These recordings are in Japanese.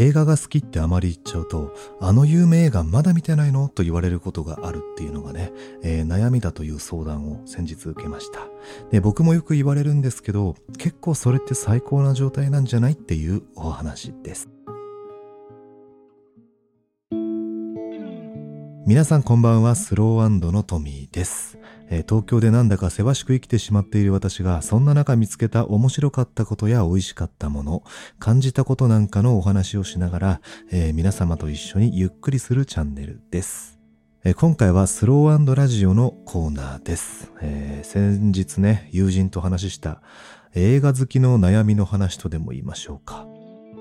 映画が好きってあまり言っちゃうと、あの有名映画まだ見てないの？と言われることがあるっていうのがね、えー、悩みだという相談を先日受けました。で、僕もよく言われるんですけど、結構それって最高な状態なんじゃないっていうお話です。皆さんこんばんは、スローのトミーです。えー、東京でなんだかせわしく生きてしまっている私が、そんな中見つけた面白かったことや美味しかったもの、感じたことなんかのお話をしながら、えー、皆様と一緒にゆっくりするチャンネルです。えー、今回はスローラジオのコーナーです。え先日ね、友人と話した映画好きの悩みの話とでも言いましょうか。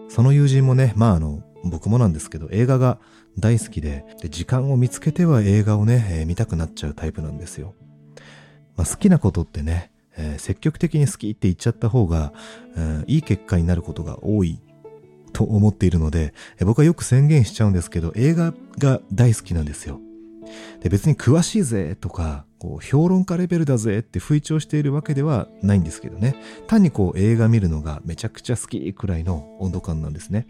その友人もね、まああの、僕もなんですけど、映画が大好きで、で時間を見つけては映画をね、えー、見たくなっちゃうタイプなんですよ。まあ、好きなことってね、えー、積極的に好きって言っちゃった方が、えー、いい結果になることが多いと思っているので、えー、僕はよく宣言しちゃうんですけど、映画が大好きなんですよ。で別に詳しいぜとか、こう評論家レベルだぜって吹聴しているわけではないんですけどね。単にこう映画見るのがめちゃくちゃ好きくらいの温度感なんですね。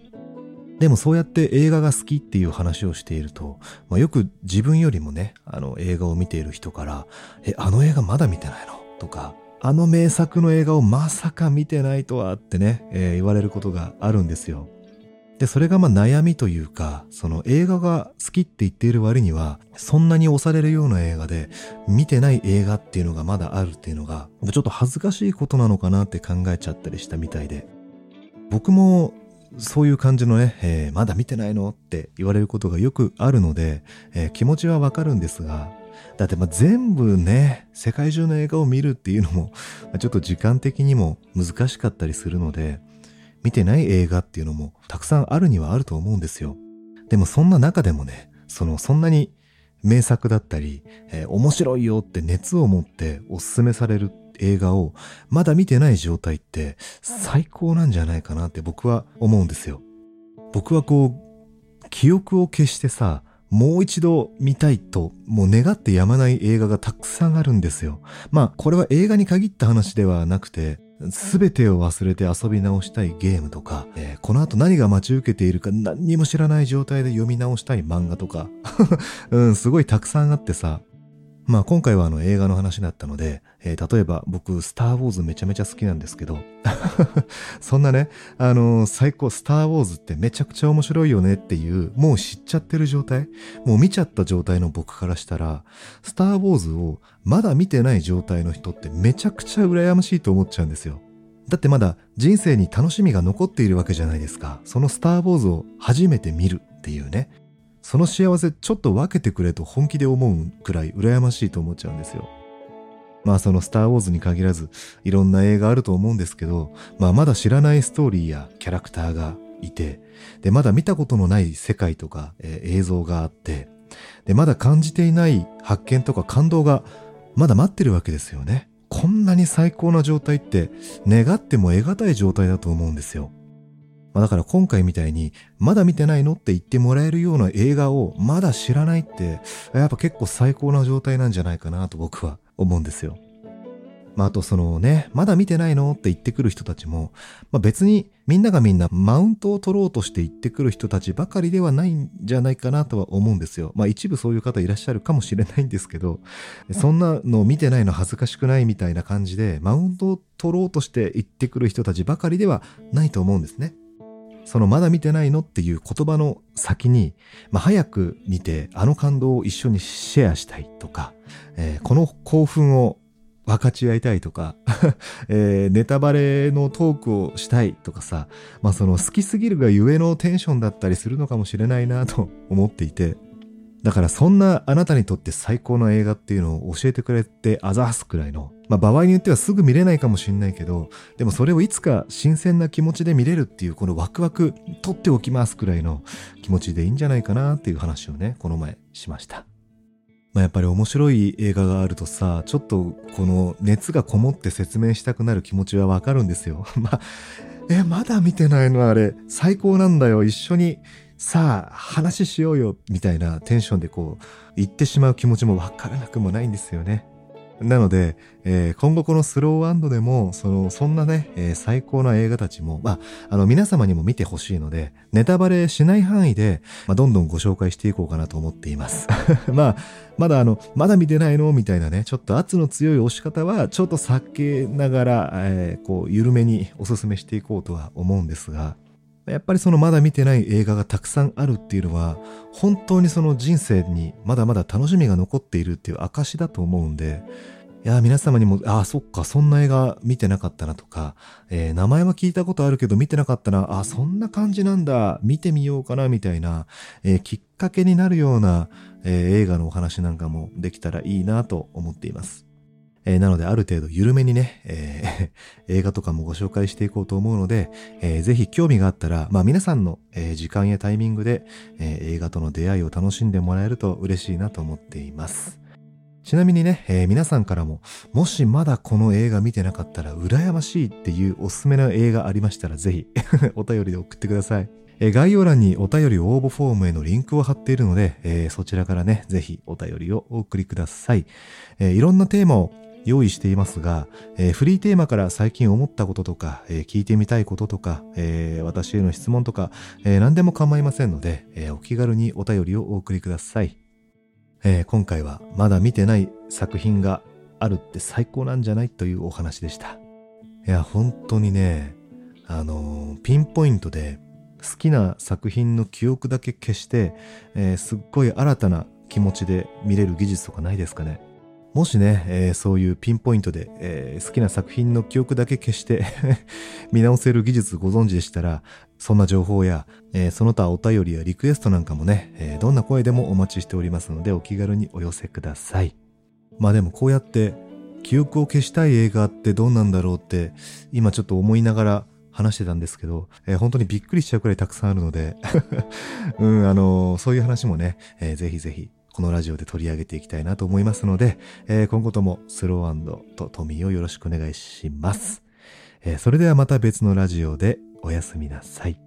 でもそうやって映画が好きっていう話をしていると、まあ、よく自分よりもね、あの映画を見ている人から、え、あの映画まだ見てないの？とか、あの名作の映画をまさか見てないとはってね、えー、言われることがあるんですよ。で、それがまあ悩みというか、その映画が好きって言っている割には、そんなに押されるような映画で、見てない映画っていうのがまだあるっていうのが、ちょっと恥ずかしいことなのかなって考えちゃったりしたみたいで。僕もそういう感じのね、えー、まだ見てないのって言われることがよくあるので、えー、気持ちはわかるんですが、だってまあ全部ね、世界中の映画を見るっていうのも、ちょっと時間的にも難しかったりするので、見てない映画っていうのもたくさんあるにはあると思うんですよ。でもそんな中でもね、そのそんなに名作だったり、えー、面白いよって熱を持っておすすめされる映画をまだ見てない状態って最高なんじゃないかなって僕は思うんですよ。僕はこう、記憶を消してさ、もう一度見たいと、もう願ってやまない映画がたくさんあるんですよ。まあ、これは映画に限った話ではなくて、すべてを忘れて遊び直したいゲームとか、えー、この後何が待ち受けているか何にも知らない状態で読み直したい漫画とか、うん、すごいたくさんあってさ、まあ今回はあの映画の話だったので、えー、例えば僕、スター・ウォーズめちゃめちゃ好きなんですけど、そんなね、あのー、最高、スター・ウォーズってめちゃくちゃ面白いよねっていう、もう知っちゃってる状態、もう見ちゃった状態の僕からしたら、スター・ウォーズをまだ見てない状態の人ってめちゃくちゃ羨ましいと思っちゃうんですよ。だってまだ人生に楽しみが残っているわけじゃないですか。そのスター・ウォーズを初めて見るっていうね。その幸せちょっと分けてくれと本気で思うくらい羨ましいと思っちゃうんですよ。まあそのスターウォーズに限らずいろんな映画あると思うんですけど、まあまだ知らないストーリーやキャラクターがいて、で、まだ見たことのない世界とか、えー、映像があって、で、まだ感じていない発見とか感動がまだ待ってるわけですよね。こんなに最高な状態って願っても得難い状態だと思うんですよ。まあ、だから今回みたいに、まだ見てないのって言ってもらえるような映画をまだ知らないって、やっぱ結構最高な状態なんじゃないかなと僕は思うんですよ。まあ、あとそのね、まだ見てないのって言ってくる人たちも、まあ、別にみんながみんなマウントを取ろうとして言ってくる人たちばかりではないんじゃないかなとは思うんですよ。まあ一部そういう方いらっしゃるかもしれないんですけど、そんなの見てないの恥ずかしくないみたいな感じで、マウントを取ろうとして言ってくる人たちばかりではないと思うんですね。そのまだ見てないのっていう言葉の先に、まあ、早く見てあの感動を一緒にシェアしたいとか、えー、この興奮を分かち合いたいとか、えー、ネタバレのトークをしたいとかさ、まあその好きすぎるがゆえのテンションだったりするのかもしれないなと思っていて、だからそんなあなたにとって最高の映画っていうのを教えてくれてあざすくらいの、まあ場合によってはすぐ見れないかもしんないけど、でもそれをいつか新鮮な気持ちで見れるっていうこのワクワク取っておきますくらいの気持ちでいいんじゃないかなっていう話をね、この前しました。まあやっぱり面白い映画があるとさ、ちょっとこの熱がこもって説明したくなる気持ちはわかるんですよ。まあ、え、まだ見てないのあれ、最高なんだよ。一緒にさあ話しようよみたいなテンションでこう言ってしまう気持ちもわからなくもないんですよね。なので、えー、今後このスローでも、その、そんなね、えー、最高な映画たちも、まあ、あの、皆様にも見てほしいので、ネタバレしない範囲で、まあ、どんどんご紹介していこうかなと思っています。まあ、まだあの、まだ見てないの？みたいなね、ちょっと圧の強い押し方は、ちょっと避けながら、えー、こう、緩めにお勧めしていこうとは思うんですが、やっぱりそのまだ見てない映画がたくさんあるっていうのは、本当にその人生にまだまだ楽しみが残っているっていう証だと思うんで、いや、皆様にも、ああ、そっか、そんな映画見てなかったなとか、えー、名前は聞いたことあるけど見てなかったな、ああ、そんな感じなんだ、見てみようかな、みたいな、えー、きっかけになるような、えー、映画のお話なんかもできたらいいなと思っています。えー、なのである程度緩めにね、えー、映画とかもご紹介していこうと思うので、えー、ぜひ興味があったら、まあ皆さんの、えー、時間やタイミングで、えー、映画との出会いを楽しんでもらえると嬉しいなと思っています。ちなみにね、えー、皆さんからも、もしまだこの映画見てなかったら羨ましいっていうおすすめの映画ありましたらぜひ お便りで送ってください。えー、概要欄にお便り応募フォームへのリンクを貼っているので、えー、そちらからね、ぜひお便りをお送りください。えいろんなテーマを用意していますが、えー、フリーテーマから最近思ったこととか、えー、聞いてみたいこととか、えー、私への質問とか、え何でも構いませんので、えお気軽にお便りをお送りください。え今回はまだ見てない作品があるって最高なんじゃないというお話でした。いや、本当にね、あのピンポイントで好きな作品の記憶だけ消して、えすっごい新たな気持ちで見れる技術とかないですかね？もしね、えー、そういうピンポイントで、えー、好きな作品の記憶だけ消して 見直せる技術ご存知でしたら、そんな情報や、えー、その他お便りやリクエストなんかもね、えどんな声でもお待ちしておりますのでお気軽にお寄せください。まあでもこうやって記憶を消したい映画ってどうなんだろうって今ちょっと思いながら話してたんですけど、えー、本当にびっくりしちゃうくらいたくさんあるので うん、あのー、そういう話もね、えー、ぜひぜひこのラジオで取り上げていきたいなと思いますので、えー、今後ともスローとトミーをよろしくお願いします。えー、それではまた別のラジオでおやすみなさい。